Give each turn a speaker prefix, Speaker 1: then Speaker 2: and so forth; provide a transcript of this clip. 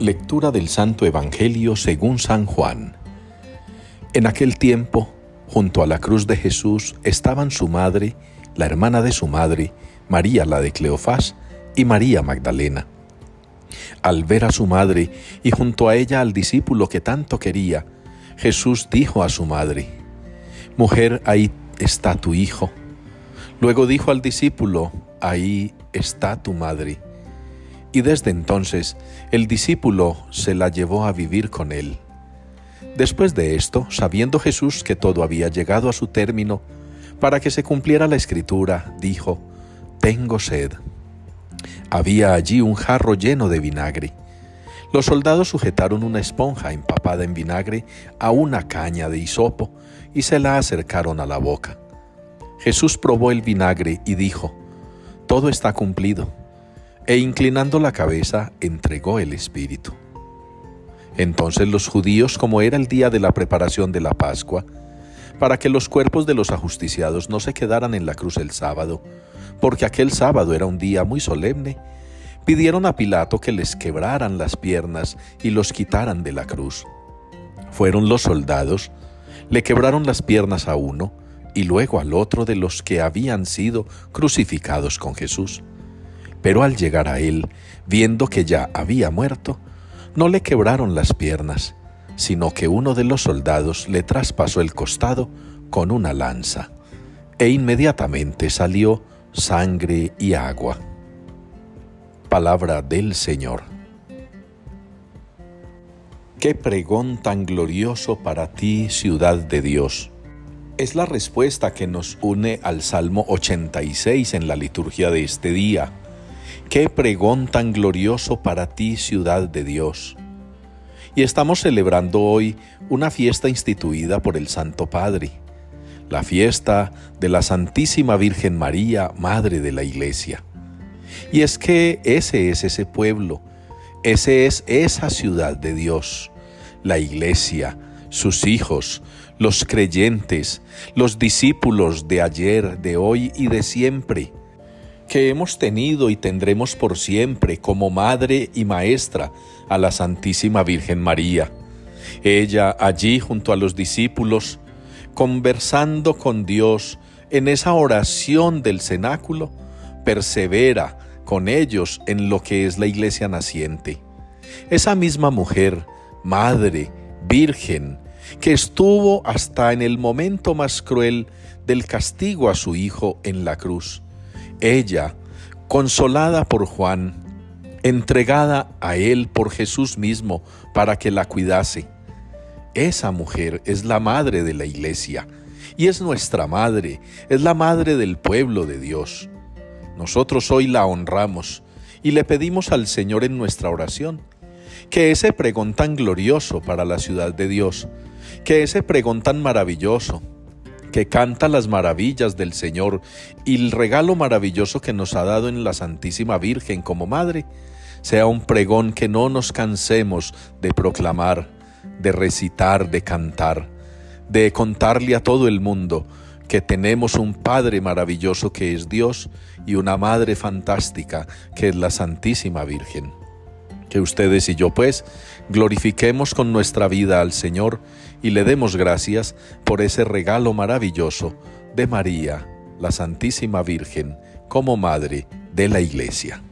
Speaker 1: Lectura del Santo Evangelio según San Juan. En aquel tiempo, junto a la cruz de Jesús estaban su madre, la hermana de su madre, María la de Cleofás y María Magdalena. Al ver a su madre y junto a ella al discípulo que tanto quería, Jesús dijo a su madre, Mujer, ahí está tu hijo. Luego dijo al discípulo, Ahí está tu madre. Y desde entonces el discípulo se la llevó a vivir con él. Después de esto, sabiendo Jesús que todo había llegado a su término, para que se cumpliera la escritura, dijo, Tengo sed. Había allí un jarro lleno de vinagre. Los soldados sujetaron una esponja empapada en vinagre a una caña de hisopo y se la acercaron a la boca. Jesús probó el vinagre y dijo, Todo está cumplido. E inclinando la cabeza, entregó el Espíritu. Entonces los judíos, como era el día de la preparación de la Pascua, para que los cuerpos de los ajusticiados no se quedaran en la cruz el sábado, porque aquel sábado era un día muy solemne, pidieron a Pilato que les quebraran las piernas y los quitaran de la cruz. Fueron los soldados, le quebraron las piernas a uno y luego al otro de los que habían sido crucificados con Jesús. Pero al llegar a él, viendo que ya había muerto, no le quebraron las piernas, sino que uno de los soldados le traspasó el costado con una lanza, e inmediatamente salió sangre y agua. Palabra del Señor. Qué pregón tan glorioso para ti, ciudad de Dios. Es la respuesta que nos une al Salmo 86 en la liturgia de este día. Qué pregón tan glorioso para ti, ciudad de Dios. Y estamos celebrando hoy una fiesta instituida por el Santo Padre la fiesta de la Santísima Virgen María, Madre de la Iglesia. Y es que ese es ese pueblo, ese es esa ciudad de Dios, la Iglesia, sus hijos, los creyentes, los discípulos de ayer, de hoy y de siempre, que hemos tenido y tendremos por siempre como Madre y Maestra a la Santísima Virgen María. Ella allí junto a los discípulos, conversando con Dios en esa oración del cenáculo, persevera con ellos en lo que es la iglesia naciente. Esa misma mujer, madre, virgen, que estuvo hasta en el momento más cruel del castigo a su hijo en la cruz. Ella, consolada por Juan, entregada a él por Jesús mismo para que la cuidase, esa mujer es la madre de la iglesia y es nuestra madre, es la madre del pueblo de Dios. Nosotros hoy la honramos y le pedimos al Señor en nuestra oración que ese pregón tan glorioso para la ciudad de Dios, que ese pregón tan maravilloso, que canta las maravillas del Señor y el regalo maravilloso que nos ha dado en la Santísima Virgen como Madre, sea un pregón que no nos cansemos de proclamar de recitar, de cantar, de contarle a todo el mundo que tenemos un Padre maravilloso que es Dios y una Madre fantástica que es la Santísima Virgen. Que ustedes y yo pues glorifiquemos con nuestra vida al Señor y le demos gracias por ese regalo maravilloso de María, la Santísima Virgen, como Madre de la Iglesia.